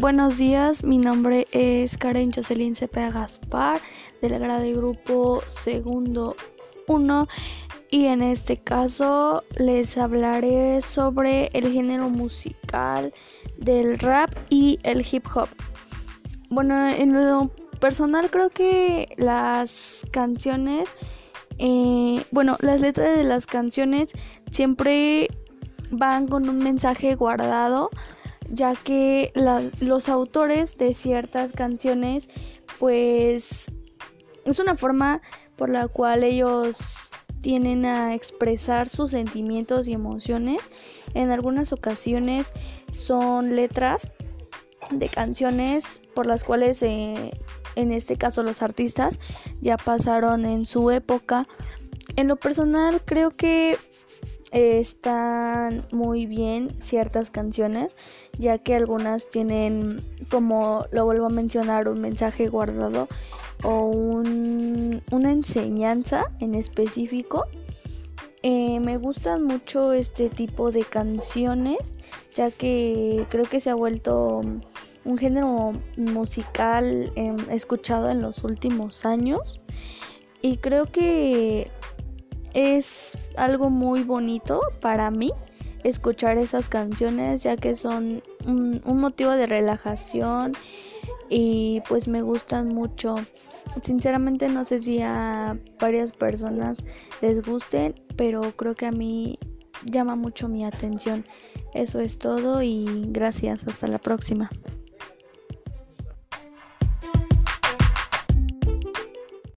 Buenos días, mi nombre es Karen Jocelyn Cepeda Gaspar del grado de grupo segundo 1 y en este caso les hablaré sobre el género musical del rap y el hip hop. Bueno, en lo personal creo que las canciones, eh, bueno, las letras de las canciones siempre van con un mensaje guardado ya que los autores de ciertas canciones pues es una forma por la cual ellos tienen a expresar sus sentimientos y emociones. En algunas ocasiones son letras de canciones por las cuales eh, en este caso los artistas ya pasaron en su época. En lo personal creo que están muy bien ciertas canciones, ya que algunas tienen, como lo vuelvo a mencionar, un mensaje guardado o una enseñanza en específico. Eh, me gustan mucho este tipo de canciones, ya que creo que se ha vuelto un género musical em, escuchado en los últimos años. Y creo que es algo muy bonito para mí escuchar esas canciones ya que son un, motivo de relajación y pues me gustan mucho. Sinceramente no sé si a varias personas les gusten, pero creo que a mí llama mucho mi atención. Eso es todo y gracias. Hasta la próxima.